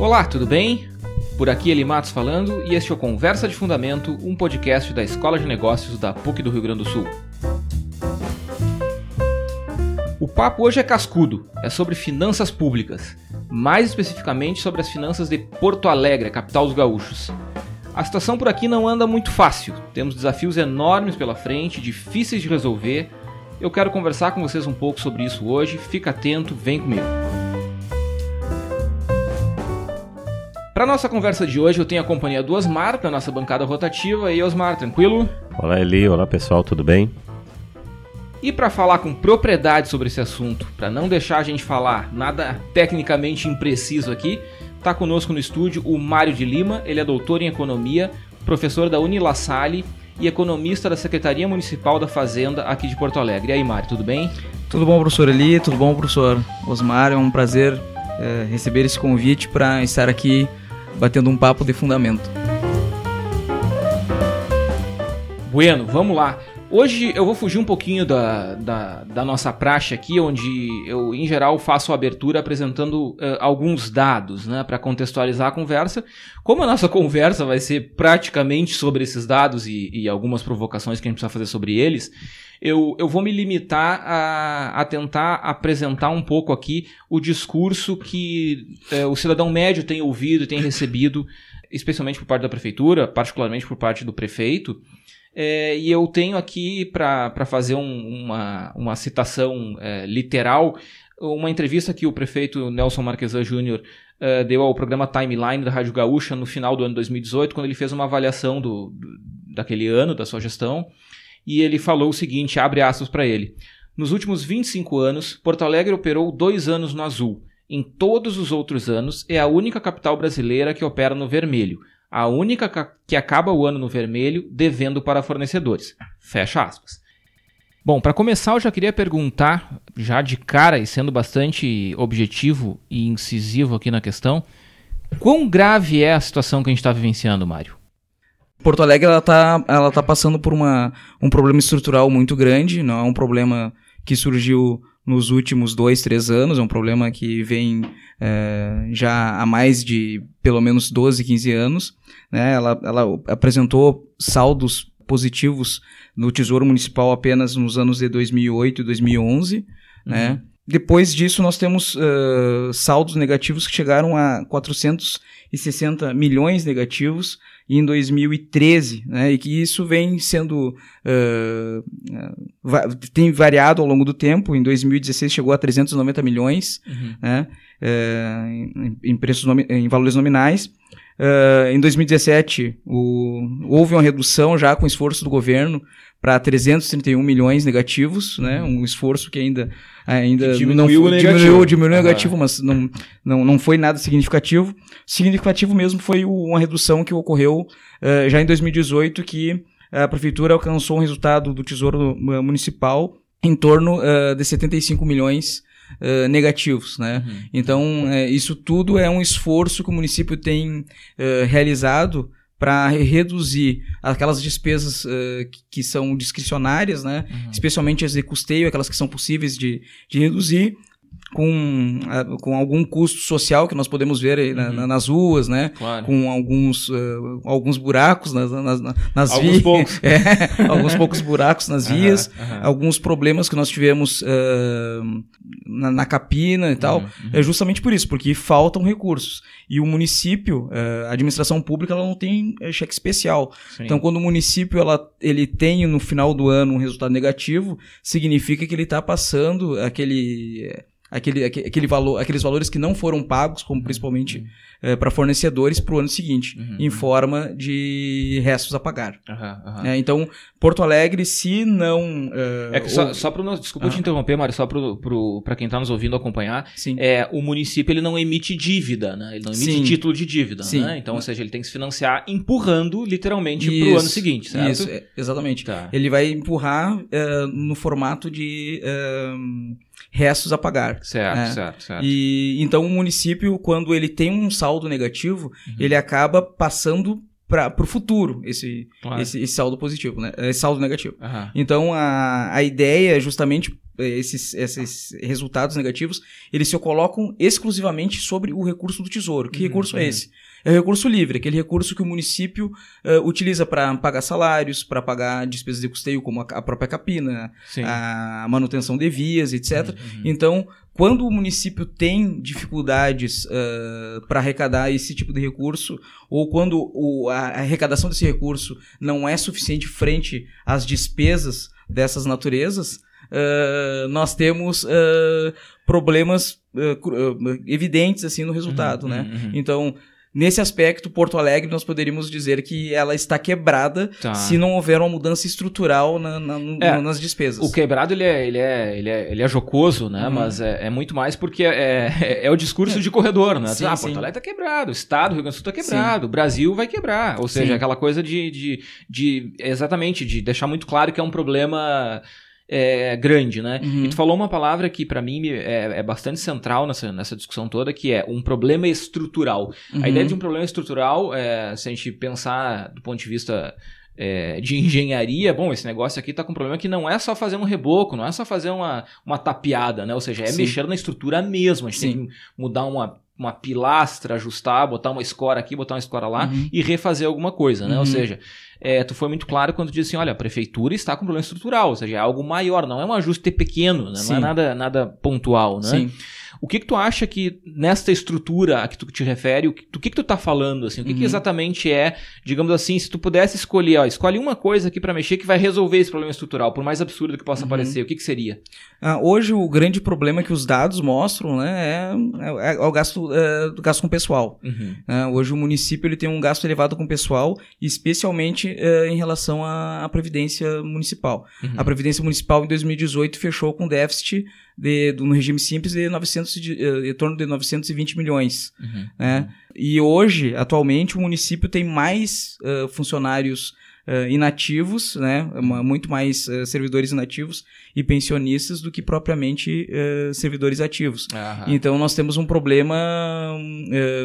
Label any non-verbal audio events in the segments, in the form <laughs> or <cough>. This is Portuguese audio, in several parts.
Olá, tudo bem? Por aqui Eli Matos falando e este é o Conversa de Fundamento, um podcast da Escola de Negócios da PUC do Rio Grande do Sul. O papo hoje é cascudo, é sobre finanças públicas, mais especificamente sobre as finanças de Porto Alegre, capital dos gaúchos. A situação por aqui não anda muito fácil, temos desafios enormes pela frente, difíceis de resolver. Eu quero conversar com vocês um pouco sobre isso hoje, fica atento, vem comigo. Para nossa conversa de hoje, eu tenho a companhia do Osmar, da nossa bancada rotativa. E aí, Osmar, tranquilo? Olá, Eli. Olá, pessoal, tudo bem? E para falar com propriedade sobre esse assunto, para não deixar a gente falar nada tecnicamente impreciso aqui, está conosco no estúdio o Mário de Lima. Ele é doutor em economia, professor da Unila Salle e economista da Secretaria Municipal da Fazenda aqui de Porto Alegre. E aí, Mário, tudo bem? Tudo bom, professor Eli? Tudo bom, professor Osmar? É um prazer é, receber esse convite para estar aqui batendo um papo de fundamento. Bueno, vamos lá. Hoje eu vou fugir um pouquinho da, da, da, nossa praxe aqui, onde eu, em geral, faço a abertura apresentando uh, alguns dados né, para contextualizar a conversa. Como a nossa <laughs> conversa vai ser praticamente sobre esses dados e, e algumas provocações que a gente precisa fazer sobre eles, eu, eu vou me limitar a, a tentar apresentar um pouco aqui o discurso que uh, o cidadão médio tem ouvido e tem recebido, especialmente por parte da prefeitura, particularmente por parte do prefeito. É, e eu tenho aqui, para fazer um, uma, uma citação é, literal, uma entrevista que o prefeito Nelson Marquesan Júnior uh, deu ao programa Timeline da Rádio Gaúcha no final do ano 2018, quando ele fez uma avaliação do, do daquele ano, da sua gestão, e ele falou o seguinte, abre aspas para ele, nos últimos 25 anos, Porto Alegre operou dois anos no azul. Em todos os outros anos, é a única capital brasileira que opera no vermelho a única que acaba o ano no vermelho devendo para fornecedores. Fecha aspas. Bom, para começar, eu já queria perguntar, já de cara e sendo bastante objetivo e incisivo aqui na questão, quão grave é a situação que a gente está vivenciando, Mário? Porto Alegre ela está ela tá passando por uma, um problema estrutural muito grande, não é um problema que surgiu nos últimos dois, três anos, é um problema que vem é, já há mais de pelo menos 12, 15 anos. Né? Ela, ela apresentou saldos positivos no Tesouro Municipal apenas nos anos de 2008 e 2011. Uhum. Né? Depois disso, nós temos uh, saldos negativos que chegaram a 460 milhões negativos em 2013, né, e que isso vem sendo uh, uh, tem variado ao longo do tempo. Em 2016 chegou a 390 milhões, uhum. né, uh, em, em, preços em valores nominais. Em 2017 o, houve uma redução já com esforço do governo para 331 milhões negativos, né? Um esforço que ainda ainda que não negativo. diminuiu, diminuiu ah. negativo, mas não, não, não foi nada significativo. Significativo mesmo foi uma redução que ocorreu uh, já em 2018 que a prefeitura alcançou um resultado do Tesouro Municipal em torno uh, de 75 milhões Uh, negativos, né? Uhum. Então, uh, isso tudo é um esforço que o município tem uh, realizado para reduzir aquelas despesas uh, que, que, são discricionárias, né? Uhum. Especialmente as de custeio, aquelas que são possíveis de, de reduzir, com, com algum custo social que nós podemos ver aí uhum. na, nas ruas, né? Claro. Com alguns, uh, alguns buracos nas, nas, nas alguns vias. Poucos. <laughs> É, alguns poucos buracos nas vias, uhum. alguns problemas que nós tivemos uh, na, na, capina e tal. Uhum. É justamente por isso, porque faltam recursos. E o município, uh, a administração pública, ela não tem cheque especial. Sim. Então, quando o município ela, ele tem no final do ano um resultado negativo, significa que ele está passando aquele aquele, aquele valor, aqueles valores que não foram pagos, como principalmente uhum. é, para fornecedores, para o ano seguinte, uhum. em forma de restos a pagar. Uhum, é, então, Porto Alegre, se não. Uh, é só, ou... só para desculpa te interromper, Mário, só para quem está nos ouvindo acompanhar, Sim. é o município ele não emite dívida, né? Ele não emite Sim. título de dívida, né? Então, ou seja, ele tem que se financiar empurrando literalmente para o ano seguinte, certo? Isso, é, exatamente. Tá. Ele vai empurrar uh, no formato de uh, restos a pagar. Certo, né? certo, certo. E então o município, quando ele tem um saldo negativo, uhum. ele acaba passando para o futuro esse, claro. esse, esse, saldo positivo, né? Esse saldo negativo. Uhum. Então a, a ideia é justamente esses, esses resultados negativos, eles se colocam exclusivamente sobre o recurso do tesouro. Que Uhum, recurso é uhum. esse? É o recurso livre, aquele recurso que o município eh, utiliza para pagar salários, para pagar despesas de custeio, como a, a própria capina, Sim. a manutenção de vias, etc. Uhum. Então, quando o município tem dificuldades para arrecadar esse tipo de recurso, ou quando o- a arrecadação desse recurso não é suficiente frente às despesas dessas naturezas, ah, nós temos ah, problemas evidentes assim no resultado, Uhum, né? uhum. Então, nesse aspecto, Porto Alegre nós poderíamos dizer que ela está quebrada Tá. se não houver uma mudança estrutural na- na- É, nas despesas. O quebrado, ele é, ele é, ele é, ele é jocoso, né? Uhum. Mas é, é muito mais porque é, é, é o discurso de corredor, né? Sim, ah, sim. Porto Alegre tá quebrado, o Estado, o Rio Grande do Sul tá quebrado, o Brasil vai quebrar. Ou seja, Sim. aquela coisa de, de, de... Exatamente, de deixar muito claro que é um problema... é, grande, né? Uhum. E tu falou uma palavra que pra mim é, é bastante central nessa, nessa discussão toda, que é um problema estrutural. Uhum. A ideia de um problema estrutural, é, se a gente pensar do ponto de vista é, de <laughs> engenharia, bom, esse negócio aqui tá com um problema que não é só fazer um reboco, não é só fazer uma, uma tapeada, né? Ou seja, é Sim. mexer na estrutura mesmo. A gente Sim. tem que mudar uma, uma pilastra, ajustar, botar uma escora aqui, botar uma escora lá Uhum. e refazer alguma coisa, né? Ou Uhum. seja, é, tu foi muito claro quando disse assim, olha, a prefeitura está com problema estrutural, ou seja, é algo maior, não é um ajuste pequeno, né? não é nada, nada pontual, né? Sim. O que que tu acha que nesta estrutura a que tu te refere, o que, do que que tu tá falando, assim? O que, que Uhum. exatamente é, digamos assim, se tu pudesse escolher, ó, escolhe uma coisa aqui pra mexer que vai resolver esse problema estrutural, por mais absurdo que possa Uhum. parecer, o que que seria? Ah, hoje o grande problema que os dados mostram né, é, é o gasto, é, do gasto com pessoal. Uhum. né? hoje o município ele tem um gasto elevado com pessoal, especialmente é, em relação à, à Previdência Municipal. Uhum. A Previdência Municipal em 2018 fechou com déficit de, no regime simples de, 900, e de, eh, em torno de 920 milhões. Uhum. né? E hoje, atualmente, o município tem mais eh, funcionários eh, inativos, né? Uma- muito mais eh, servidores inativos e pensionistas do que propriamente eh, servidores ativos. Aham. Então nós temos um problema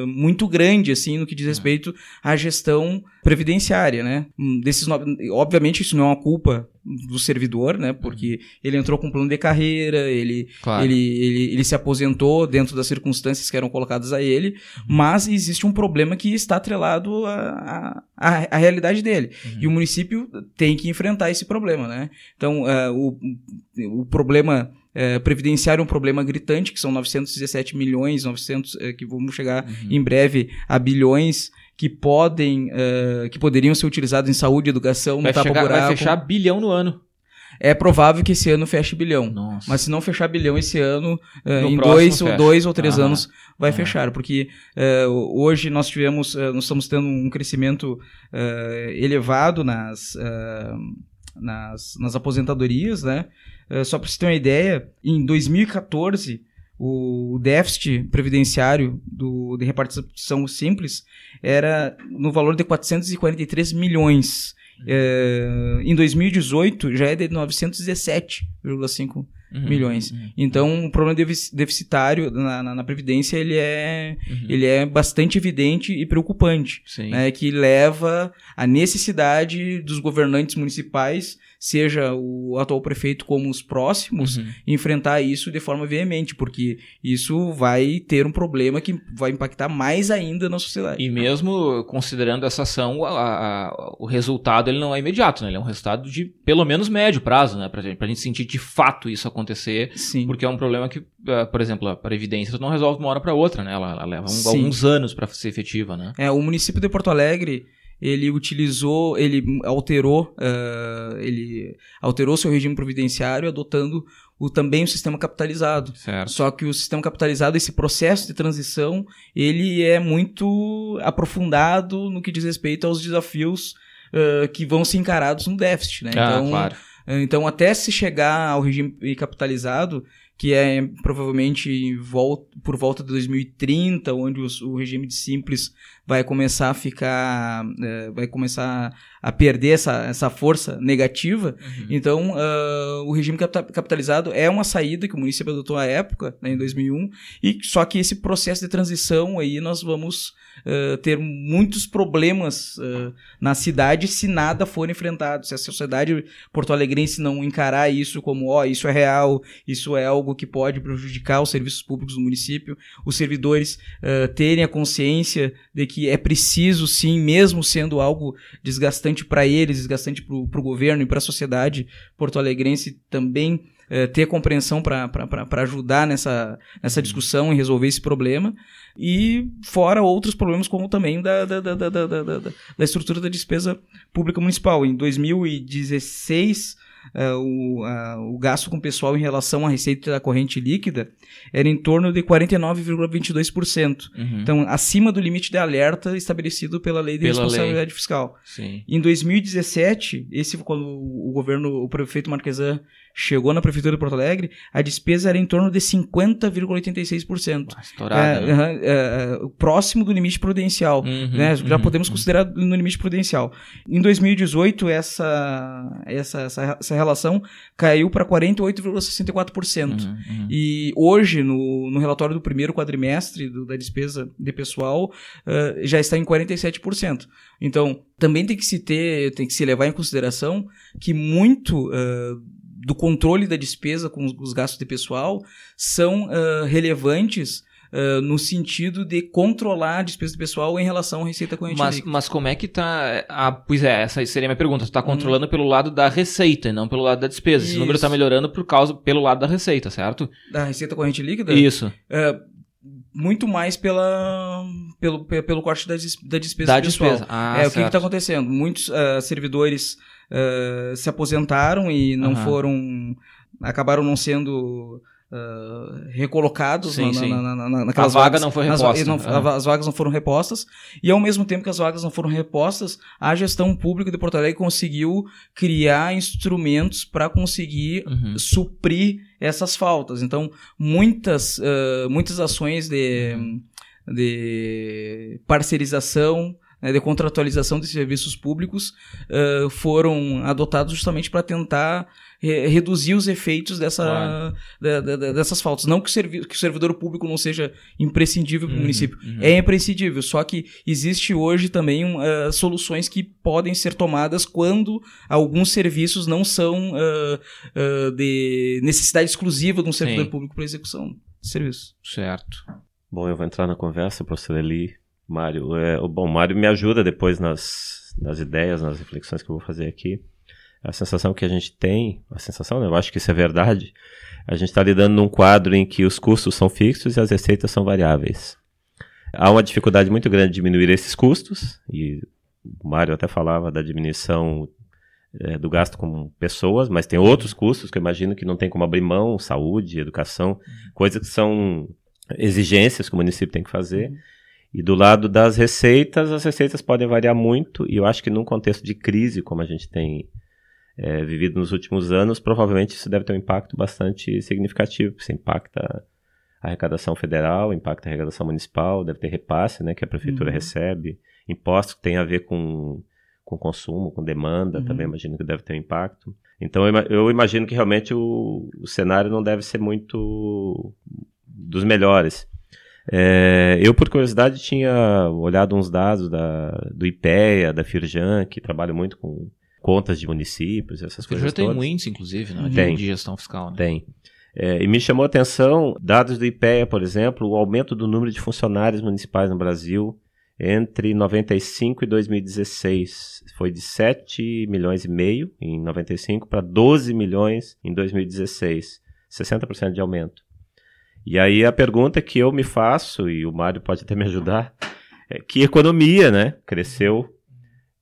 muito grande assim no que diz respeito à gestão previdenciária, né? Desses obviamente isso não é uma culpa do servidor, né? Porque ele entrou com um plano de carreira, ele Claro. ele, ele, ele se aposentou dentro das circunstâncias que eram colocadas a ele, mas existe um problema que está atrelado à, à, realidade dele. E o município tem que enfrentar esse problema, né? Então, eh, o, o problema eh, previdenciário é um problema gritante, que são 917 milhões, 900, eh, que vamos chegar Uhum. em breve a bilhões que podem, eh, que poderiam ser utilizados em saúde, educação, no Vai, chegar, vai tapa-buraco. fechar bilhão no ano. É provável que esse ano feche bilhão. Nossa. Mas se não fechar bilhão esse ano, No em dois, ou dois ou três Aham. anos vai Aham. fechar, porque eh, hoje nós tivemos, nós estamos tendo um crescimento elevado nas, nas, nas aposentadorias, né? Só para você ter uma ideia, em 2014 o déficit previdenciário do, de repartição simples era no valor de 443 milhões. Eh, em 2018 já é de 917,5 Uhum. milhões. Uhum. Então, o problema defici- deficitário na, na, na Previdência ele é, Uhum. ele é bastante evidente e preocupante, né, que leva à necessidade dos governantes municipais, seja o atual prefeito como os próximos, Uhum. enfrentar isso de forma veemente, porque isso vai ter um problema que vai impactar mais ainda na sociedade. E mesmo considerando essa ação, a- a- o resultado ele não é imediato, né? Ele é um resultado de pelo menos médio prazo, né? Pra gente, pra gente sentir de fato isso acontecer, Sim. porque é um problema que, eh, por exemplo, a Previdência não resolve de uma hora para outra, né? Ela, ela leva um- alguns anos para ser efetiva, né? É, o município de Porto Alegre, ele utilizou, ele alterou, eh, ele alterou seu regime providenciário adotando o, também o sistema capitalizado. Certo. Só que o sistema capitalizado, esse processo de transição, ele é muito aprofundado no que diz respeito aos desafios eh, que vão ser encarados no déficit, né? Ah, então, claro. então, até se chegar ao regime capitalizado, que é provavelmente em vol- por volta de 2030, onde os- o regime de simples vai começar a ficar, eh, vai começar a perder essa, essa força negativa. Uhum. Então, ah, o regime capitalizado é uma saída que o município adotou à época, né, em 2001, e só que esse processo de transição aí nós vamos ah, ter muitos problemas ah, na cidade se nada for enfrentado, se a sociedade Alegrense não encarar isso como, ó, isso é real, isso é algo que pode prejudicar os serviços públicos do município, os servidores uh, terem a consciência de que é preciso, sim, mesmo sendo algo desgastante para eles, desgastante para o governo e para a sociedade porto-alegrense também é, ter compreensão para ajudar nessa, nessa uhum. discussão e resolver esse problema. E fora outros problemas, como também da, da, da, da, da, da, da estrutura da despesa pública municipal. Em 2016, Uh, o, uh, o gasto com pessoal em relação à receita da corrente líquida era em torno de 49,22%. Uhum. Então, acima do limite de alerta estabelecido pela Lei de pela Responsabilidade lei. Fiscal. Sim. Em 2017, esse quando o governo, o prefeito Marquesan chegou na prefeitura de Porto Alegre, a despesa era em torno de 50,86%. Estourada. É, né? é, é, próximo do limite prudencial. Uhum, né? Já uhum, podemos uhum. considerar no limite prudencial. Em 2018, essa, essa, essa, essa relação caiu para 48,64%. Uhum, uhum, e hoje, no, no relatório do primeiro quadrimestre do, da despesa de pessoal, uh, já está em 47%. Então, também tem que se ter, tem que se levar em consideração que muito uh, do controle da despesa com os, os gastos de pessoal são uh, relevantes Uh, no sentido de controlar a despesa pessoal em relação à receita corrente mas, líquida. Mas como é que está... Ah, pois é, essa seria a minha pergunta. Tu está controlando hum. pelo lado da receita e não pelo lado da despesa. Isso. Esse número está melhorando por causa, pelo lado da receita, certo? Da receita corrente líquida? Isso. Uh, muito mais pela, pelo, pelo corte da, da despesa da pessoal. Despesa. Ah, é, certo. o que está acontecendo? Muitos uh, servidores uh, se aposentaram e não uhum. foram. acabaram não sendo. Uh, recolocados sim, na, sim. Na, na, naquelas a vaga vagas, não foi reposta. Não, uhum. As vagas não foram repostas. E ao mesmo tempo que as vagas não foram repostas, a gestão pública de Porto Alegre conseguiu criar instrumentos para conseguir uhum. suprir essas faltas. Então, muitas, uh, muitas ações de, de parcerização né, de contratualização de serviços públicos uh, foram adotados justamente para tentar re reduzir os efeitos dessa, claro. da, da, dessas faltas. Não que o, que o, servidor público não seja imprescindível para o uhum, município. Uhum. É imprescindível, só que existe hoje também uh, soluções que podem ser tomadas quando alguns serviços não são uh, de necessidade exclusiva de um servidor Sim. público para execução de serviço. Certo. Bom, eu vou entrar na conversa, professor Eli. Mário. É, bom, Mário me ajuda depois nas, nas ideias, nas reflexões que eu vou fazer aqui. A sensação que a gente tem, a sensação, né, eu acho que isso é verdade, a gente está lidando num quadro em que os custos são fixos e as receitas são variáveis. Há uma dificuldade muito grande de diminuir esses custos, e o Mário até falava da diminuição é, do gasto com pessoas, mas tem outros custos que eu imagino que não tem como abrir mão, saúde, educação, coisas que são exigências que o município tem que fazer. Uhum. E do lado das receitas, as receitas podem variar muito, e eu acho que num contexto de crise, como a gente tem é, vivido nos últimos anos, provavelmente isso deve ter um impacto bastante significativo, porque isso impacta a arrecadação federal, impacta a arrecadação municipal, deve ter repasse né, que a prefeitura uhum. recebe, impostos que tem a ver com, com consumo, com demanda, uhum. também imagino que deve ter um impacto. Então eu, eu imagino que realmente o, o cenário não deve ser muito dos melhores. É, eu, por curiosidade, tinha olhado uns dados da, do IPEA, da Firjan, que trabalha muito com contas de municípios, essas coisas. Já tem um índice, inclusive, né, tem, de gestão fiscal. Né? Tem. É, e me chamou a atenção, dados do IPEA, por exemplo, o aumento do número de funcionários municipais no Brasil entre 95 e 2016 foi de 7 milhões e meio em 95 para 12 milhões em 2016, 60% de aumento. E aí a pergunta que eu me faço, e o Mário pode até me ajudar, é que economia, né? Cresceu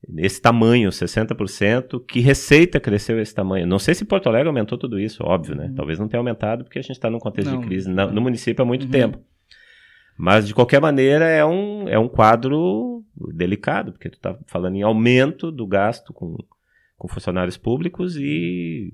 nesse tamanho, 60%. Que receita cresceu esse tamanho? Não sei se Porto Alegre aumentou tudo isso, óbvio, né? Uhum. Talvez não tenha aumentado porque a gente está num contexto não, de crise no, no município há muito uhum. tempo. Mas, de qualquer maneira, é um, é um quadro delicado, porque tu está falando em aumento do gasto com, com funcionários públicos e,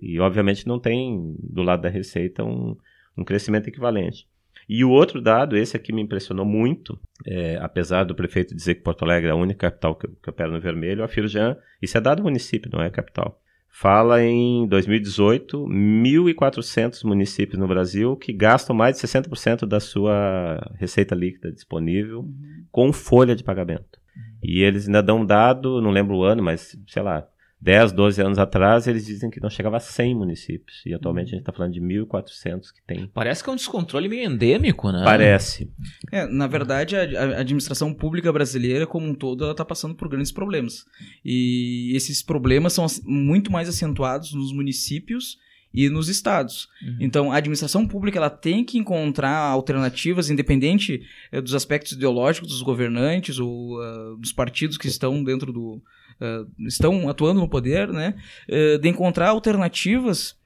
e, obviamente, não tem do lado da receita um, um crescimento equivalente. E o outro dado, esse aqui me impressionou muito, é, apesar do prefeito dizer que Porto Alegre é a única capital que, que opera no vermelho, a Firjan, isso é dado do município, não é capital, fala em 2018 1.400 municípios no Brasil que gastam mais de 60% da sua receita líquida disponível uhum. com folha de pagamento. E eles ainda dão um dado, não lembro o ano, mas sei lá, 10, 12 anos atrás, eles dizem que não chegava a 100 municípios. E atualmente a gente está falando de 1.400 que tem. Parece que é um descontrole meio endêmico, né? Parece. É, na verdade, a, a administração pública brasileira como um todo, ela está passando por grandes problemas. E esses problemas são muito mais acentuados nos municípios e nos estados. Uhum. Então, a administração pública ela tem que encontrar alternativas, independente eh, dos aspectos ideológicos dos governantes ou ah, dos partidos que estão dentro do. Ah, estão atuando no poder, né? eh, de encontrar alternativas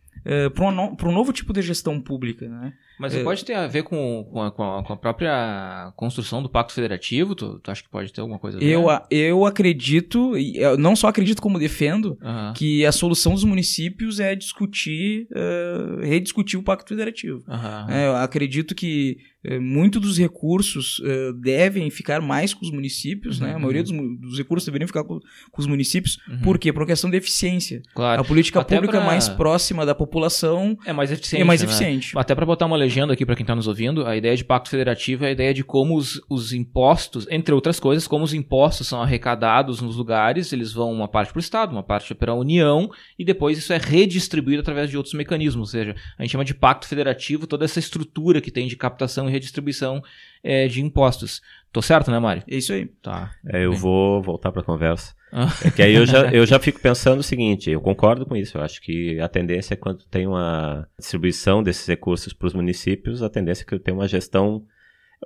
para um novo tipo de gestão pública, né? Mas É. pode ter a ver com, com, a, com a- própria construção do Pacto Federativo? Tu, tu acha que pode ter alguma coisa a ver? Eu, a- eu acredito, eu não só acredito como defendo, Aham. que a solução dos municípios é discutir, eh, rediscutir o Pacto Federativo. Aham. É, eu acredito que eh, muito dos recursos eh, devem ficar mais com os municípios, Uhum, né? A maioria dos, mu- dos recursos deveriam ficar com, com os municípios. Uhum. Por quê? Por uma questão de eficiência. Claro. A política Até pública pra- mais próxima da população É mais eficiente. é mais né? eficiente. Até para botar uma legenda aqui para quem tá nos ouvindo, a ideia de pacto federativo é a ideia de como os, os impostos, entre outras coisas, como os impostos são arrecadados nos lugares, eles vão uma parte para o Estado, uma parte para a União, e depois isso é redistribuído através de outros mecanismos. Ou seja, a gente chama de pacto federativo toda essa estrutura que tem de captação e redistribuição eh, de impostos. Tô certo, né, Mário? É isso aí. Tá. É, eu Bem. vou voltar para a conversa. <laughs> É que aí eu já, eu já fico pensando o seguinte, eu concordo com isso, eu acho que a tendência é quando tem uma distribuição desses recursos para os municípios, a tendência é que eu tenha uma gestão,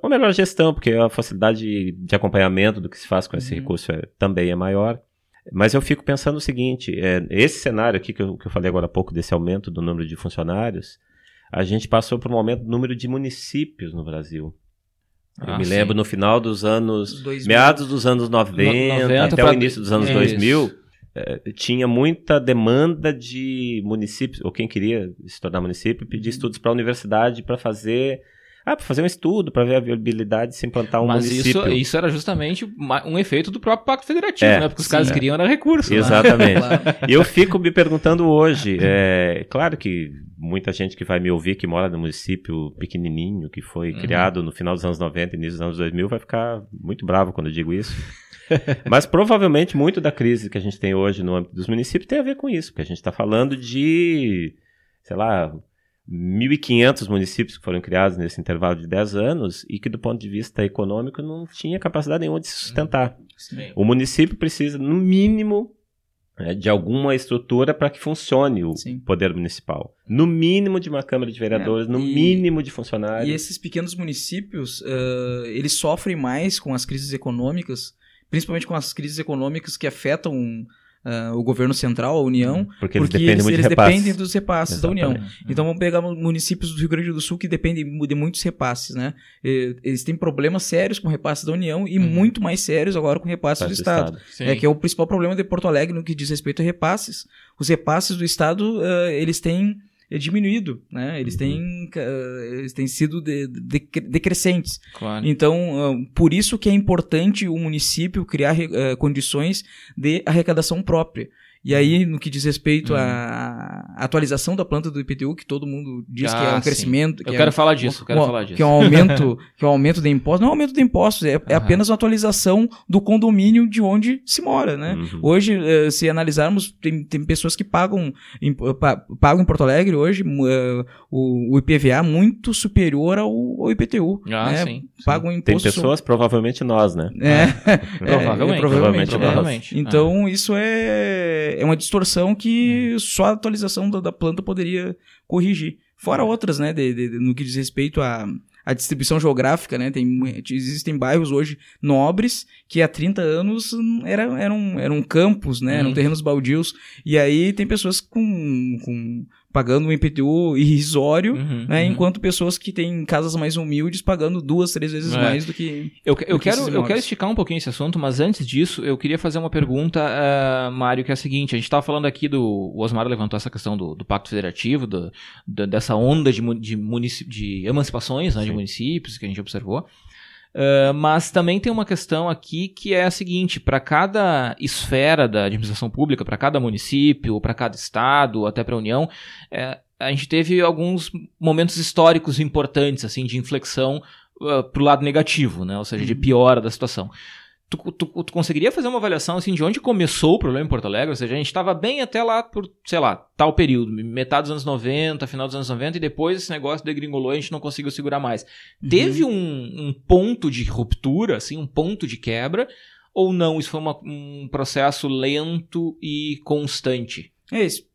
uma melhor gestão, porque a facilidade de acompanhamento do que se faz com esse Uhum. recurso é- também é maior. Mas eu fico pensando o seguinte, é, esse cenário aqui que eu, que eu falei agora há pouco, desse aumento do número de funcionários, a gente passou por um aumento do número de municípios no Brasil. Eu Ah, me sim. lembro no final dos anos, 2000. meados dos anos 90, No- 90 até pra- o início dos anos Isso. 2000, eh, tinha muita demanda de municípios, ou quem queria se tornar município, pedir Uhum. estudos para a universidade para fazer, ah, para fazer um estudo, para ver a viabilidade de se implantar um Mas município. isso, isso era justamente um efeito do próprio Pacto Federativo, É, né? Porque os caras é. queriam era recurso. né? Exatamente. <laughs> E eu fico me perguntando hoje, é claro que muita gente que vai me ouvir que mora no município pequenininho, que foi Uhum. criado no final dos anos 90 e início dos anos 2000, vai ficar muito bravo quando eu digo isso. <laughs> Mas provavelmente muito da crise que a gente tem hoje no âmbito dos municípios tem a ver com isso, porque a gente está falando de, sei lá, 1.500 municípios que foram criados nesse intervalo de 10 anos e que do ponto de vista econômico não tinha capacidade nenhuma de se sustentar. Sim. O município precisa, no mínimo, né, de alguma estrutura para que funcione o Sim. poder municipal. No mínimo de uma Câmara de Vereadores, É, no e- mínimo de funcionários. E esses pequenos municípios, ah, eles sofrem mais com as crises econômicas, principalmente com as crises econômicas que afetam ah, o governo central, a União, porque eles porque dependem eles, eles dependem dos repasses da União. Exatamente. Então vamos pegar municípios do Rio Grande do Sul que dependem de muitos repasses, né? Eles têm problemas sérios com repasses da União e Uhum. muito mais sérios agora com repasses do do Estado. Sim. É que é o principal problema de Porto Alegre no que diz respeito a repasses. Os repasses do Estado, ah, eles têm eh, diminuído, né? Eles Uhum. têm, ah, eles têm sido de- de- decrescentes. Claro. Então, ah, por isso que é importante o município criar ah, condições de arrecadação própria. E aí, no que diz respeito Uhum. à atualização da planta do IPTU, que todo mundo diz que é Ah, um sim. crescimento, que Eu é quero falar disso, eu quero um- falar disso. que é um aumento, <laughs> que é um aumento de impostos, não é um aumento de impostos, é, é apenas uma atualização do condomínio de onde se mora, né? Uhum. Hoje, eh, se analisarmos, tem, tem pessoas que pagam em, pa- pagam em Porto Alegre hoje eh, o, o IPVA muito superior ao, ao IPTU. Ah, né? sim. Pagam Tem imposto. pessoas, provavelmente nós, né? É, <laughs> Provavelmente. é, provavelmente, né? provavelmente. Então, isso é, é uma distorção que só a atualização da, da planta poderia corrigir. Fora outras, né, de- de- no que diz respeito à, distribuição geográfica, né, tem, existem bairros hoje nobres que há 30 anos era, eram, eram campos, né, eram Uhum. terrenos baldios, e aí tem pessoas com, com pagando um IPTU irrisório, Uhum, né, uhum. enquanto pessoas que têm casas mais humildes pagando duas, três vezes É. mais do que... Eu, eu, do que quero, eu quero esticar um pouquinho esse assunto, mas antes disso, eu queria fazer uma pergunta, ah, Mário, que é a seguinte: a gente estava falando aqui do. O Osmar levantou essa questão do, do Pacto Federativo, do- da- dessa onda de, de, de emancipações né, de municípios que a gente observou. Ah, mas também tem uma questão aqui que é a seguinte: para cada esfera da administração pública, para cada município, para cada estado, até para a União, eh, a gente teve alguns momentos históricos importantes, assim, de inflexão uh, pro lado negativo, né? Ou seja, de piora da situação. Tu, tu, tu, conseguiria fazer uma avaliação assim de onde começou o problema em Porto Alegre? Ou seja, a gente estava bem até lá por, sei lá, tal período, metade dos anos 90, final dos anos 90, e depois esse negócio degringolou e a gente não conseguiu segurar mais. Uhum. Teve um, um, ponto de ruptura, assim, um ponto de quebra, ou não? Isso foi uma, um processo lento e constante? É isso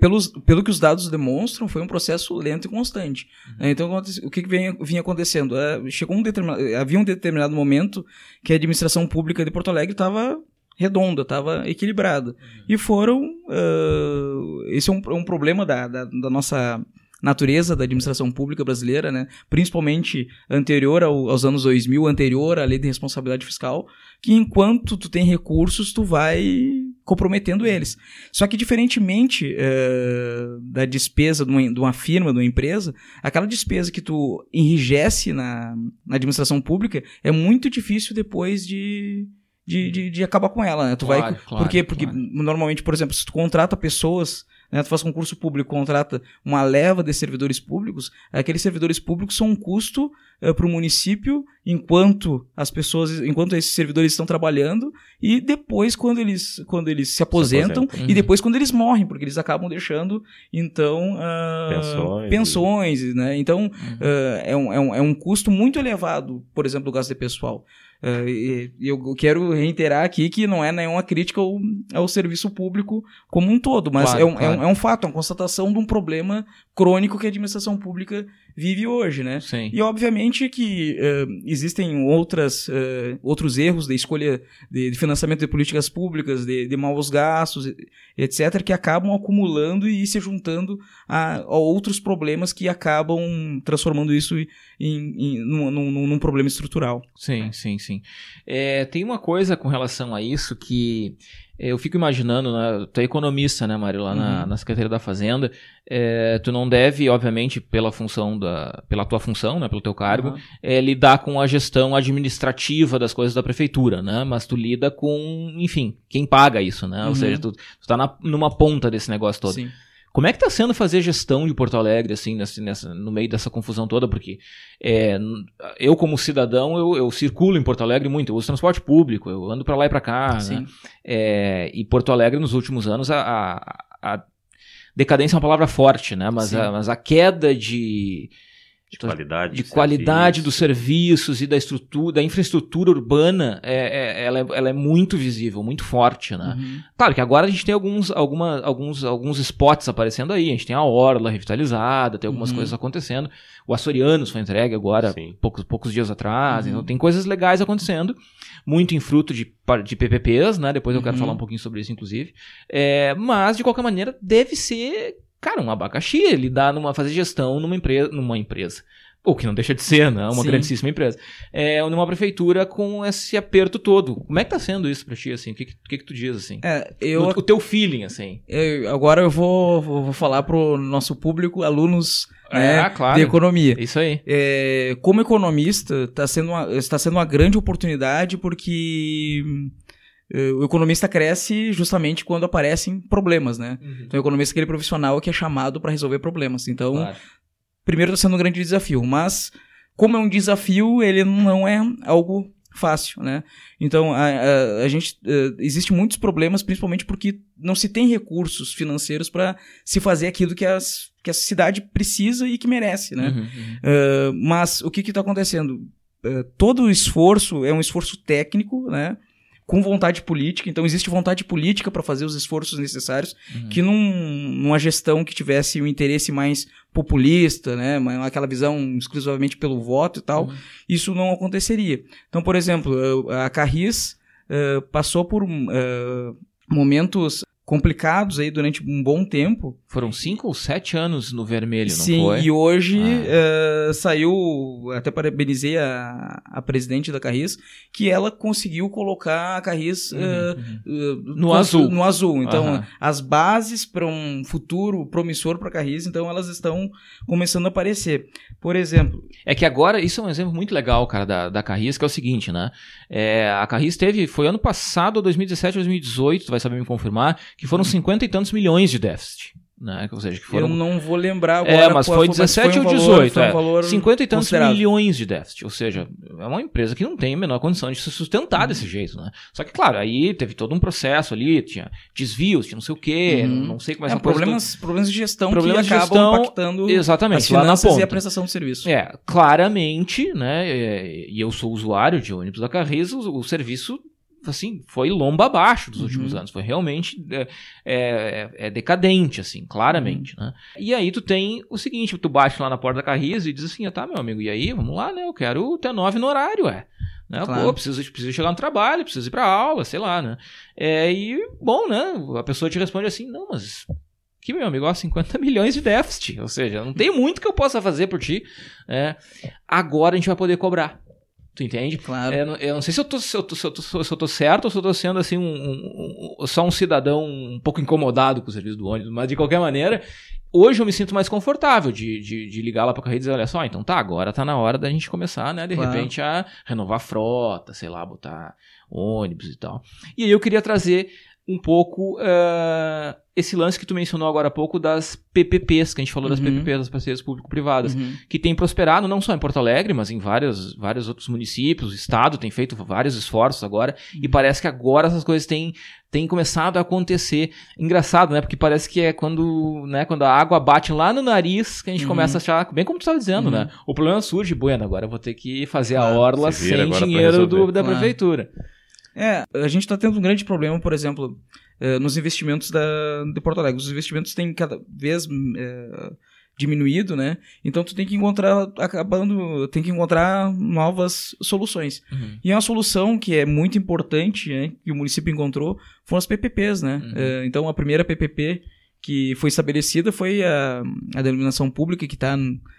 pelos, pelo que os dados demonstram, foi um processo lento e constante. Uhum. Então, o que, que vinha, vinha acontecendo? É, chegou um determinado, havia um determinado momento que a administração pública de Porto Alegre estava redonda, estava equilibrada. Uhum. E foram. Uh, esse é um, um problema da, da, da, nossa natureza da administração pública brasileira, né? principalmente anterior ao, aos anos 2000, anterior à lei de responsabilidade fiscal, que enquanto tu tem recursos, tu vai comprometendo eles. Só que diferentemente uh, da despesa de uma, de uma, firma, de uma empresa, aquela despesa que tu enrijece na, na administração pública é muito difícil depois de, de, de, de acabar com ela. Né? Tu claro, vai, claro, por quê? Porque claro. normalmente, por exemplo, se tu contrata pessoas né, tu faz concurso público, contrata uma leva de servidores públicos, aqueles servidores públicos são um custo uh, eh, para o município enquanto as pessoas, enquanto esses servidores estão trabalhando e depois quando eles, quando eles se aposentam, se aposentam. e depois quando eles morrem, porque eles acabam deixando então uh, pensões, pensões né? Então uhum. uh, é, um, é, um, é um custo muito elevado, por exemplo, do gasto de pessoal. Uh, e, eu quero reiterar aqui que não é nenhuma crítica ao, ao serviço público como um todo, mas claro, é, um, claro. é, um, é um fato, é uma constatação de um problema crônico que a administração pública vive hoje, né? Sim. E obviamente que uh, existem outras, uh, outros erros de escolha de, de, financiamento de políticas públicas, de, de maus gastos, etc., que acabam acumulando e se juntando a, a outros problemas que acabam transformando isso em, em, num, num, num problema estrutural. Sim, sim, sim. É, tem uma coisa com relação a isso que eu fico imaginando, né, tu é economista, né, Mário, lá uhum. na, na, Secretaria da Fazenda, é, tu não deve, obviamente, pela função da, pela tua função, né, pelo teu cargo, uhum. é, lidar com a gestão administrativa das coisas da prefeitura, né, mas tu lida com, enfim, quem paga isso, né, uhum. ou seja, tu, tu tá na, numa ponta desse negócio todo. Sim. Como é que está sendo fazer gestão de Porto Alegre, assim, nessa, nessa, no meio dessa confusão toda? Porque é, eu, como cidadão, eu, eu, circulo em Porto Alegre muito, eu uso transporte público, eu ando para lá e para cá, né? é, e Porto Alegre, nos últimos anos, a, a, a, decadência é uma palavra forte, né? Mas, a, mas a queda de de qualidade, de qualidade dos serviços e da estrutura, da infraestrutura urbana, é, é, ela, é, ela é muito visível, muito forte, né? Uhum. Claro que agora a gente tem alguns, alguma, alguns, alguns spots aparecendo aí, a gente tem a Orla revitalizada, tem algumas uhum. coisas acontecendo. O Açorianos foi entregue agora, poucos, poucos dias atrás, uhum. então tem coisas legais acontecendo, muito em fruto de, de PPPs, né? Depois eu quero uhum. falar um pouquinho sobre isso, inclusive. É, mas, de qualquer maneira, deve ser Cara, um abacaxi, ele dá numa fazer gestão numa empresa, numa empresa. O que não deixa de ser, né? Uma Sim. grandíssima empresa. É numa prefeitura com esse aperto todo. Como é que tá sendo isso pra ti, assim? O que, que, que, tu diz, assim? É, eu... O, o teu feeling, assim. Eu, agora eu vou, vou falar pro nosso público, alunos né, é, claro. de economia. Isso aí. É, como economista, tá sendo uma, está sendo uma grande oportunidade porque o economista cresce justamente quando aparecem problemas, né? Uhum. Então, o economista é aquele profissional que é chamado para resolver problemas. Então, claro. primeiro está sendo um grande desafio, mas como é um desafio, ele não é algo fácil, né? Então, a, a, a gente uh, existe muitos problemas, principalmente porque não se tem recursos financeiros para se fazer aquilo que, as, que a cidade precisa e que merece, né? Uhum, uhum. Uh, mas o que está acontecendo? Uh, todo o esforço é um esforço técnico, né? Com vontade política, então existe vontade política para fazer os esforços necessários, uhum. que num, numa gestão que tivesse um interesse mais populista, né, aquela visão exclusivamente pelo voto e tal, uhum. isso não aconteceria. Então, por exemplo, a Carris uh, passou por uh, momentos complicados aí durante um bom tempo. Foram cinco ou sete anos no vermelho, não Sim, foi? e hoje ah. uh, saiu, até parabenizei a, a presidente da Carris, que ela conseguiu colocar a Carris uhum, uh, uhum. Uh, no azul. No azul. Então, uhum. as bases para um futuro promissor para a Carris, então elas estão começando a aparecer. Por exemplo... É que agora, isso é um exemplo muito legal, cara, da, da Carris, que é o seguinte, né? É, a Carris teve, foi ano passado, 2017, 2018, tu vai saber me confirmar, que foram cinquenta e tantos milhões de déficit. Né? Ou seja, que foram... Eu não vou lembrar agora. É, mas foi mas 17 foi um ou valor- 18, foi um é. valor 50 e tantos milhões de déficit. Ou seja, é uma empresa que não tem a menor condição de se sustentar desse jeito, né? Só que, claro, aí teve todo um processo ali, tinha desvios, tinha não sei o quê, Uhum. não sei como é É, essa coisa problemas, problemas de gestão Problemas que de acabam gestão, impactando Exatamente, as lá na ponta. e a prestação do serviço. É, claramente, né? é, E eu sou usuário de ônibus da Carris, o, o serviço assim foi lomba abaixo dos Uhum. últimos anos, foi realmente é, é- é decadente, assim, claramente, Uhum. né? E aí tu tem o seguinte, tu bate lá na porta da Carris e diz assim, tá, meu amigo, e aí, vamos lá, né? Eu quero ter nove no horário, é. Né? Claro. Pô, preciso, preciso chegar no trabalho, preciso ir pra aula, sei lá, né? É, e, bom, né? A pessoa te responde assim, não, mas que meu amigo, ó, 50 <laughs> milhões de déficit. Ou seja, não tem muito que eu possa fazer por ti. né? agora a gente vai poder cobrar. Tu entende? Claro. É, Eu não, sei se eu, tô, se, eu tô, se, eu tô, se eu tô certo ou se eu tô sendo assim um, um- um- só um cidadão um pouco incomodado com o serviço do ônibus, mas de qualquer maneira, hoje eu me sinto mais confortável de, de, de ligar lá pra carreira e dizer, olha só, então tá, agora tá na hora da gente começar, né, de Claro. repente a renovar a frota, sei lá, botar ônibus e tal. E aí eu queria trazer um pouco eh, esse lance que tu mencionou agora há pouco das PPPs, que a gente falou das Uhum. PPPs, das parcerias público-privadas Uhum. que tem prosperado não só em Porto Alegre, mas em vários, vários outros municípios. O Estado tem feito vários esforços agora e parece que agora essas coisas têm, têm começado a acontecer. Engraçado, né? Porque parece que é quando, né, quando a água bate lá no nariz que a gente Uhum. começa a achar, bem como tu estava dizendo, Uhum. né? O problema surge, bueno, agora eu vou ter que fazer a Claro, orla se sem dinheiro do- da Claro. prefeitura. É, a gente está tendo um grande problema, por exemplo, eh, nos investimentos da, de Porto Alegre. Os investimentos têm cada vez eh, diminuído, né? Então tu tem que encontrar, acabando, tem que encontrar novas soluções. Uhum. E uma solução que é muito importante, né, que o município encontrou, foram as PPPs, né? Uhum. Eh, então a primeira PPP que foi estabelecida foi a, a denominação pública que está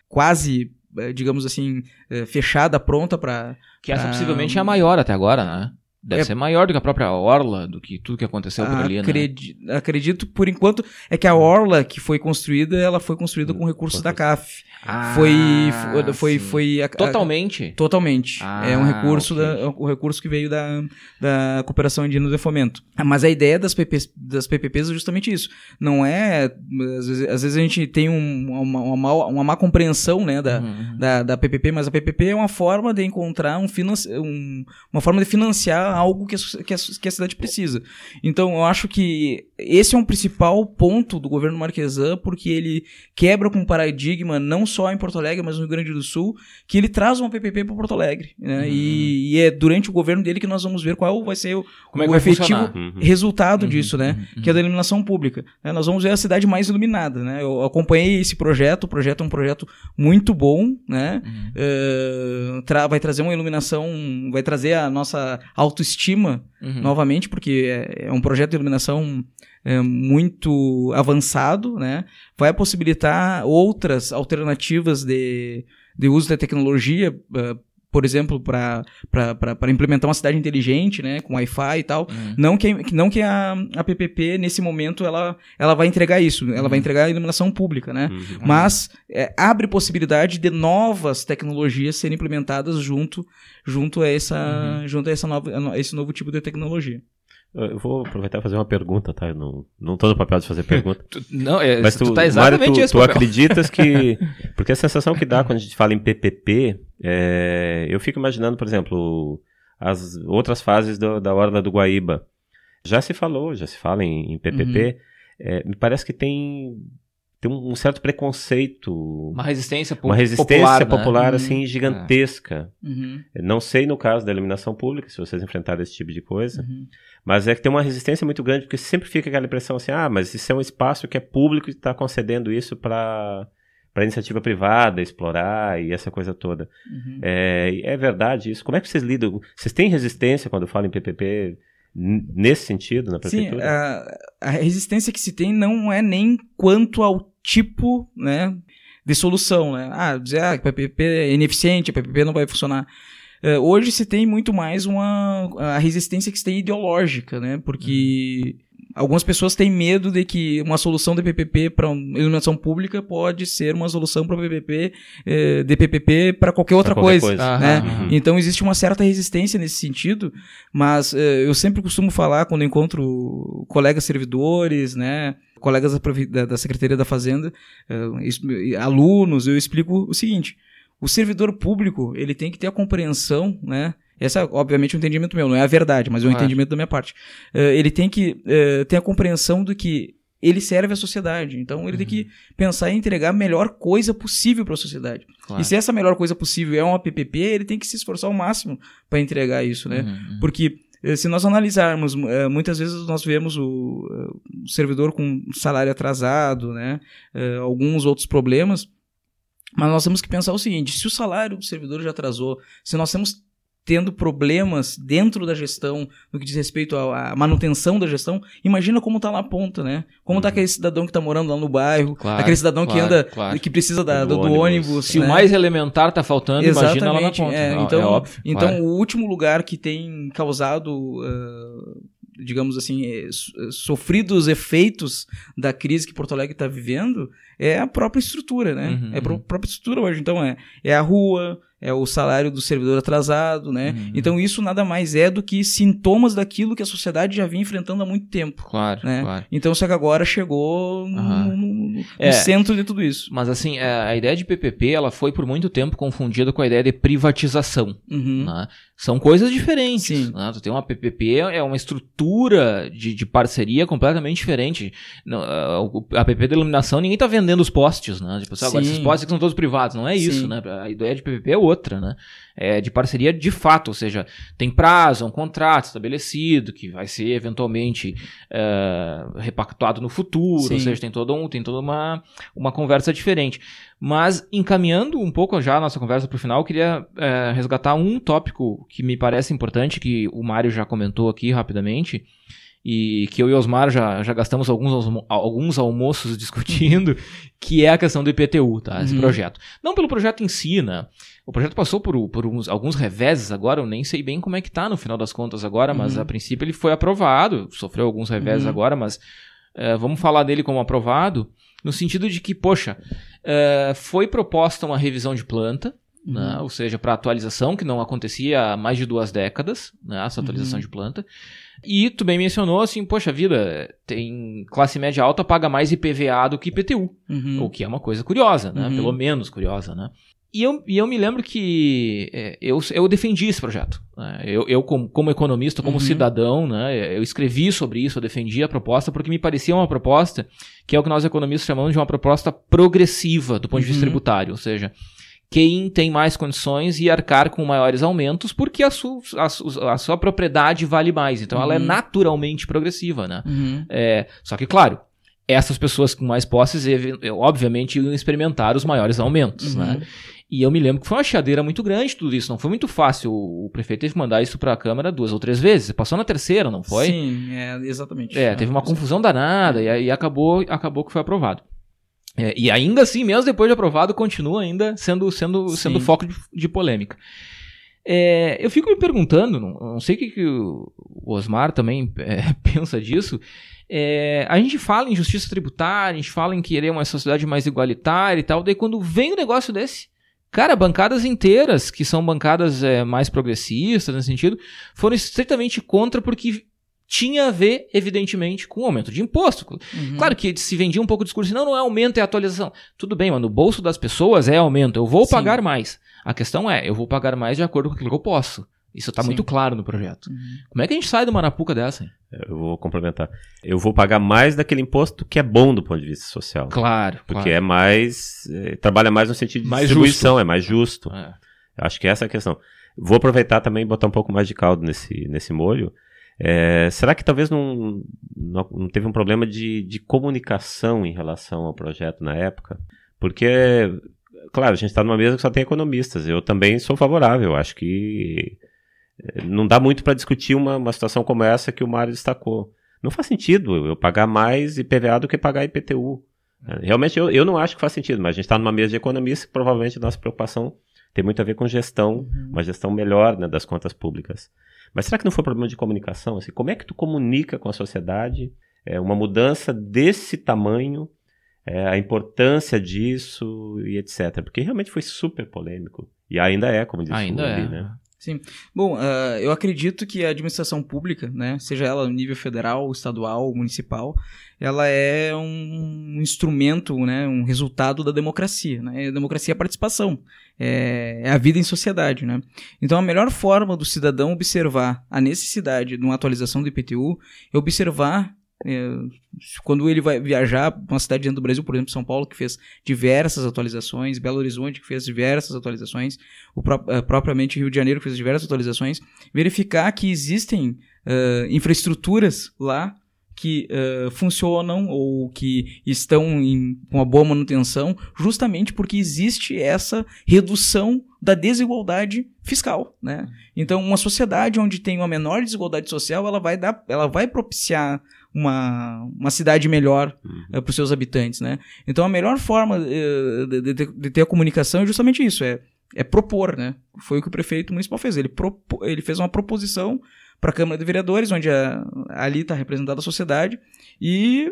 quase, digamos assim, fechada, pronta para Que essa Ah, possivelmente é a maior até agora, né? Deve É- ser maior do que a própria orla, do que tudo que aconteceu por ali, né? Acredi- Acredito, por enquanto, é que a orla que foi construída, ela foi construída com recursos da CAF. Ah, foi, foi, sim. foi a- a- Totalmente. Totalmente. Ah, é um recurso, ok. da, o recurso que veio da, da cooperação indígena de fomento. Ah, Mas a ideia das, PPs, das PPPs é justamente isso. Não é. Às vezes, às vezes a gente tem um- uma, uma, má- uma má compreensão né, da, Uhum. da, da PPP, mas a PPP é uma forma de encontrar um, um uma forma de financiar algo que a, que, a, que a cidade precisa. Então, eu acho que esse é um principal ponto do governo Marquesan, porque ele quebra com um paradigma, não só em Porto Alegre, mas no Rio Grande do Sul, que ele traz uma PPP para Porto Alegre. né? Uhum. E, e é durante o governo dele que nós vamos ver qual vai ser o, Como é que o vai efetivo funcionar? Uhum. resultado Uhum, disso, né? uhum, Que é da iluminação pública. né? Nós vamos ver a cidade mais iluminada, né? Eu acompanhei esse projeto, o projeto é um projeto muito bom, né? Uhum. Eh, tra- vai trazer uma iluminação, vai trazer a nossa autoestima Uhum. novamente, porque é, é um projeto de iluminação é, muito avançado, né? Vai possibilitar outras alternativas de, de uso da tecnologia, eh, por exemplo, para implementar uma cidade inteligente, né? Com Wi-Fi e tal. Uhum. Não que, não que a, a PPP, nesse momento, ela, ela vai entregar isso. Ela vai Uhum. entregar a iluminação pública, né? Uhum. Mas é, abre possibilidade de novas tecnologias serem implementadas junto, junto a essa, junto a essa nova, a esse novo tipo de tecnologia. Eu vou aproveitar e fazer uma pergunta, tá? Eu não, não tô no papel de fazer pergunta. <laughs> Tu- não, é, Mas tu, tu tá Mário, exatamente tu, esse tu papel. acreditas que... <laughs> Porque a sensação que dá quando a gente fala em PPP, é, eu fico imaginando, por exemplo, as outras fases do- da Orla do Guaíba. Já se falou, já se fala em, em PPP. É, me parece que tem, tem um, certo preconceito, Uma resistência po- uma resistência popular, popular, né? assim, gigantesca. Uhum, Não sei no caso da iluminação pública, se vocês enfrentaram esse tipo de coisa. uhum. Mas é que tem uma resistência muito grande, porque sempre fica aquela impressão assim, ah, mas isso é um espaço que é público e está concedendo isso para para iniciativa privada explorar e essa coisa toda. Uhum. É, é verdade isso? Como é que vocês lidam? Vocês têm resistência quando falam em PPP nesse sentido na Sim, prefeitura? a, a resistência que se tem não é nem quanto ao tipo, né, de solução, né? Ah, dizer ah, que PPP é ineficiente, a PPP não vai funcionar. É, hoje se tem muito mais uma a resistência que se tem ideológica, né? Porque algumas pessoas têm medo de que uma solução de PPP para iluminação pública pode ser uma solução para PPP eh, de PPP para qualquer outra qualquer coisa, coisa. né? Aham. Então existe uma certa resistência nesse sentido, mas eh, eu sempre costumo falar quando encontro colegas servidores, né, colegas da, da- da Secretaria da Fazenda, eh, alunos, eu explico o seguinte: o servidor público ele tem que ter a compreensão, né? Essa, obviamente, é um entendimento meu, não é a verdade, mas é um Claro. entendimento da minha parte. Eh, ele tem que eh, ter a compreensão do que ele serve à sociedade. Então, ele tem que pensar em entregar a melhor coisa possível para a sociedade. Claro. E se essa melhor coisa possível é uma PPP, ele tem que se esforçar ao máximo para entregar isso, né? Uhum, uhum. Porque eh, se nós analisarmos, muitas vezes nós vemos o, servidor com salário atrasado, né? alguns outros problemas, mas nós temos que pensar o seguinte: se o salário do servidor já atrasou, se nós temos tendo problemas dentro da gestão no que diz respeito à à manutenção da gestão, imagina como tá lá a ponta, né? Como tá aquele cidadão que tá morando lá no bairro, Claro, aquele cidadão que claro, anda, claro. que precisa da- Do do, do ônibus. ônibus. Se né? o mais elementar tá faltando, imagina lá na Exatamente, ponta. é, É, então, é óbvio. então claro. o último lugar que tem causado, ah, digamos assim, eh, eh, sofrido os efeitos da crise que Porto Alegre está vivendo é a própria estrutura, né? Uhum, é a uhum. própria estrutura hoje. Então é, é a rua, é o salário do servidor atrasado, né? Uhum. Então isso nada mais é do que sintomas daquilo que a sociedade já vinha enfrentando há muito tempo. Claro, né? claro. Então só que agora chegou no, Aham. no- no É. centro de tudo isso. Mas assim, é, a ideia de PPP, ela foi por muito tempo confundida com a ideia de privatização. Uhum. né? São coisas diferentes. Sim. né? Tu tem uma PPP, é uma estrutura de, de parceria completamente diferente. Não, a- PPP de iluminação, ninguém tá vendendo os postes, né? Tipo, assim, agora esses postes aqui são todos privados. Não é isso, Sim. né? A ideia de PPP é outra, né? É de parceria de fato, ou seja, tem prazo, é um contrato estabelecido que vai ser eventualmente é, repactuado no futuro, Sim. ou seja, tem, todo um, tem toda uma, uma conversa diferente. Mas encaminhando um pouco já a nossa conversa para o final, eu queria é, resgatar um tópico que me parece importante, que o Mário já comentou aqui rapidamente, e que eu e Osmar já, já gastamos alguns, alguns almoços <laughs> discutindo, que é a questão do IPTU, tá? Esse Uhum. projeto. Não pelo projeto em si, né? O projeto passou por, por uns- alguns reveses agora, eu nem sei bem como é que tá no final das contas agora, mas Uhum. a princípio ele foi aprovado, sofreu alguns reveses Uhum. agora, mas é, vamos falar dele como aprovado, no sentido de que, poxa, é, foi proposta uma revisão de planta, Uhum. né? ou seja, para atualização, que não acontecia há mais de duas décadas, né? essa atualização Uhum. de planta. E tu bem mencionou assim, poxa vida, tem classe média alta paga mais IPVA do que IPTU, Uhum. o que é uma coisa curiosa, né? Uhum. Pelo menos curiosa, né? E eu, e eu me lembro que é, eu, eu defendi esse projeto. né? Eu, eu como, como economista, como Uhum. cidadão, né, eu escrevi sobre isso, eu defendi a proposta, porque me parecia uma proposta que é o que nós economistas chamamos de uma proposta progressiva do ponto de vista Uhum. tributário. Ou seja, quem tem mais condições e arcar com maiores aumentos, porque a, su, a, su- a sua propriedade vale mais. Então ela é Uhum. naturalmente progressiva, né? Uhum. É, só que, claro, essas pessoas com mais posses, obviamente, iam experimentar os maiores aumentos, Uhum. né? E eu me lembro que foi uma chiadeira muito grande tudo isso. Não foi muito fácil. O, prefeito teve que mandar isso para a Câmara duas ou três vezes. Passou na terceira, não foi? Sim, é, exatamente. É, teve uma confusão danada e aí acabou, acabou que foi aprovado. É, e ainda assim, mesmo depois de aprovado, continua ainda sendo, sendo, Sim. sendo foco de, de polêmica. É, eu fico me perguntando, não, não sei o que, que o Osmar também <laughs> é, pensa disso. é, a gente fala em justiça tributária, a gente fala em querer uma sociedade mais igualitária e tal, daí quando vem um negócio desse, cara, bancadas inteiras, que são bancadas é, mais progressistas nesse sentido, foram estritamente contra porque tinha a ver, evidentemente, com o aumento de imposto. Uhum. Claro que se vendia um pouco o discurso, não, não é aumento, é atualização. Tudo bem, mas no bolso das pessoas é aumento. Eu vou Sim. pagar mais. A questão é, eu vou pagar mais de acordo com aquilo que eu posso. Isso está muito claro no projeto. Uhum. Como é que a gente sai de uma arapuca dessa? Hein? Eu vou complementar. Eu vou pagar mais daquele imposto que é bom do ponto de vista social. Claro. Porque é mais. é, trabalha mais no sentido de Mais distribuição, é mais justo. é. Eu Acho que essa é a questão. Vou aproveitar também e botar um pouco mais de caldo nesse, nesse molho. É, será que talvez não, não, teve um problema de, de comunicação em relação ao projeto na época? Porque, claro, a gente está numa mesa que só tem economistas. Eu também sou favorável. Acho que eh, não dá muito para discutir uma, uma situação como essa que o Mário destacou. Não faz sentido eu pagar mais IPVA do que pagar IPTU. É, Realmente eu, eu não acho que faz sentido, mas a gente está numa mesa de economistas que provavelmente a nossa preocupação tem muito a ver com gestão, uma gestão melhor né, das contas públicas. Mas será que não foi problema de comunicação? Assim, como é que tu comunica com a sociedade é, uma mudança desse tamanho, é, a importância disso e etc. Porque realmente foi super polêmico. E ainda é, como disse ainda o é. ali, né? Sim. Bom, uh, eu acredito que a administração pública, né, seja ela no nível federal, estadual, municipal, ela é um instrumento, né, um resultado da democracia. Né? A democracia é a participação, é, é a vida em sociedade. Né? Então, a melhor forma do cidadão observar a necessidade de uma atualização do IPTU é observar quando ele vai viajar para uma cidade dentro do Brasil, por exemplo, São Paulo, que fez diversas atualizações, Belo Horizonte, que fez diversas atualizações, o pró uh, propriamente Rio de Janeiro, que fez diversas atualizações, verificar que existem uh, infraestruturas lá que uh, funcionam ou que estão em, com uma boa manutenção, justamente porque existe essa redução da desigualdade fiscal, né? Então, uma sociedade onde tem uma menor desigualdade social, ela vai dar, ela vai propiciar uma, uma cidade melhor uhum. uh, para os seus habitantes, né? Então a melhor forma uh, de, de, de, ter a comunicação é justamente isso, é, é propor, né? Foi o que o prefeito municipal fez. Ele, propo, ele fez uma proposição para a Câmara de Vereadores, onde a, ali está representada a sociedade, e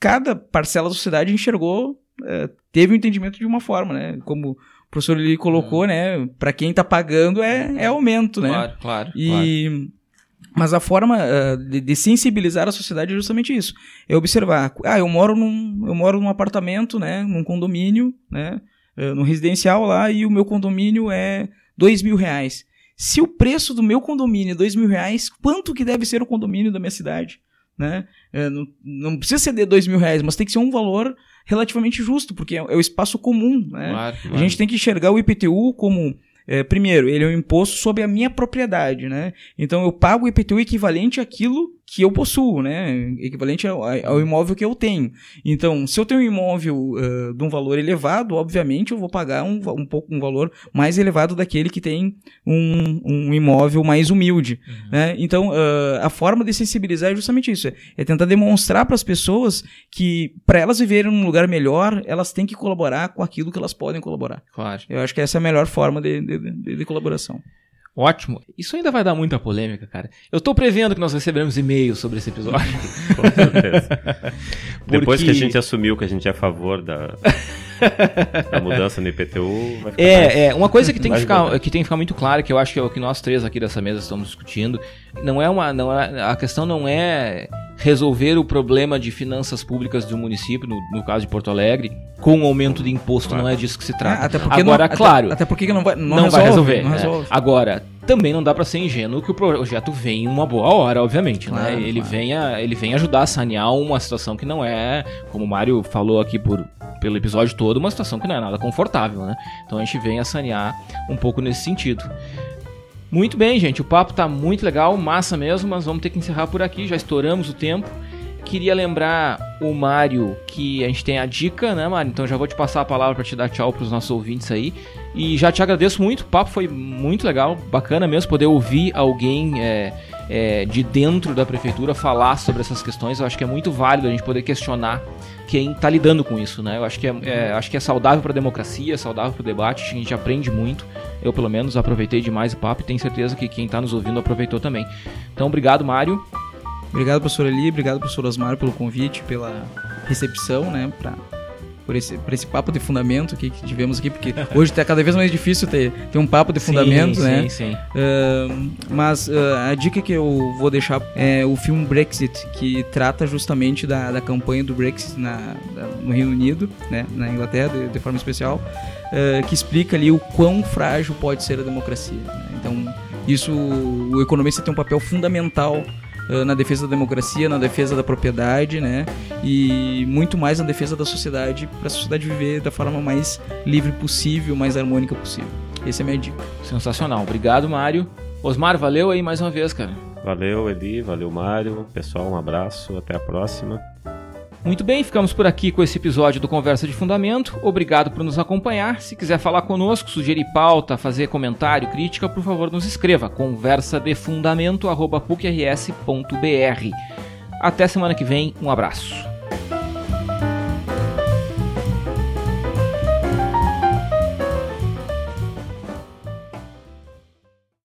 cada parcela da sociedade enxergou, uh, teve o um entendimento de uma forma, né? Como o professor ele colocou, uhum. né? Para quem está pagando é, é aumento, né? Claro, claro. E claro. Mas a forma uh, de, de, sensibilizar a sociedade é justamente isso. É observar. Ah, eu moro num, eu moro num apartamento, né? Num condomínio, né? Uh, num residencial lá e o meu condomínio é dois mil reais. Se o preço do meu condomínio é dois mil reais, quanto que deve ser o condomínio da minha cidade? Né? Uh, não, não, precisa ser de dois mil reais, mas tem que ser um valor relativamente justo, porque é, é o espaço comum. Né? Claro, claro. A gente tem que enxergar o IPTU como é, primeiro, ele é um imposto sobre a minha propriedade, né? Então eu pago o IPTU equivalente àquilo que eu possuo, né? Equivalente ao, ao imóvel que eu tenho. Então, se eu tenho um imóvel uh, de um valor elevado, obviamente eu vou pagar um, um pouco um valor mais elevado daquele que tem um, um imóvel mais humilde. Uhum. Né? Então, uh, a forma de sensibilizar é justamente isso: é, é tentar demonstrar para as pessoas que para elas viverem num lugar melhor, elas têm que colaborar com aquilo que elas podem colaborar. Claro. Eu acho que essa é a melhor forma de, de, de, de colaboração. Ótimo. Isso ainda vai dar muita polêmica, cara. Eu tô prevendo que nós receberemos e-mails sobre esse episódio. <laughs> Com certeza. Porque... <laughs> Depois que a gente assumiu que a gente é a favor da, <laughs> da mudança no IPTU, vai ficar É, mais... é. Uma coisa que tem que, ficar, que tem que ficar muito clara, que eu acho que é o que nós três aqui dessa mesa estamos discutindo, não é uma. Não é, a questão não é resolver o problema de finanças públicas do município, no, no caso de Porto Alegre, com o aumento de imposto, claro. não é disso que se trata. É, até porque Agora, não, claro. Até, até porque não vai, não, não resolve, vai resolver. Não é. resolve. Agora, também não dá para ser ingênuo que o projeto vem em uma boa hora, obviamente, Claro, né? Ele claro. vem a, ele vem ajudar a sanear uma situação que não é, como o Mário falou aqui por pelo episódio todo, uma situação que não é nada confortável, né? Então a gente vem a sanear um pouco nesse sentido. Muito bem, gente, o papo tá muito legal, massa mesmo, mas vamos ter que encerrar por aqui, já estouramos o tempo. Queria lembrar o Mário que a gente tem a dica, né, Mário? Então já vou te passar a palavra para te dar tchau pros nossos ouvintes aí. E já te agradeço muito, o papo foi muito legal, bacana mesmo poder ouvir alguém é, é, de dentro da prefeitura falar sobre essas questões. Eu acho que é muito válido a gente poder questionar quem está lidando com isso, né? Eu acho que é, é acho que é saudável para a democracia, é saudável para o debate, a gente aprende muito. Eu, pelo menos, aproveitei demais o papo e tenho certeza que quem está nos ouvindo aproveitou também. Então, obrigado, Mário. Obrigado, professor Eli, obrigado, professor Osmar, pelo convite, pela recepção, né, por, esse, por esse papo de fundamento aqui que tivemos aqui, porque <laughs> hoje está cada vez mais difícil ter, ter um papo de fundamento, sim, né? Sim, sim. Uh, mas uh, a dica que eu vou deixar é o filme Brexit, que trata justamente da, da campanha do Brexit na, da, no Reino Unido, né, na Inglaterra, de, de forma especial, uh, que explica ali o quão frágil pode ser a democracia. Né? Então, isso, o economista tem um papel fundamental na defesa da democracia, na defesa da propriedade, né? E muito mais na defesa da sociedade, para a sociedade viver da forma mais livre possível, mais harmônica possível. Essa é a minha dica. Sensacional. Obrigado, Mário. Osmar, valeu aí mais uma vez, cara. Valeu, Eli, valeu, Mário. Pessoal, um abraço, até a próxima. Muito bem, ficamos por aqui com esse episódio do Conversa de Fundamento. Obrigado por nos acompanhar. Se quiser falar conosco, sugerir pauta, fazer comentário, crítica, por favor, nos escreva. conversadefundamento@pucrs.br. Até semana que vem. Um abraço.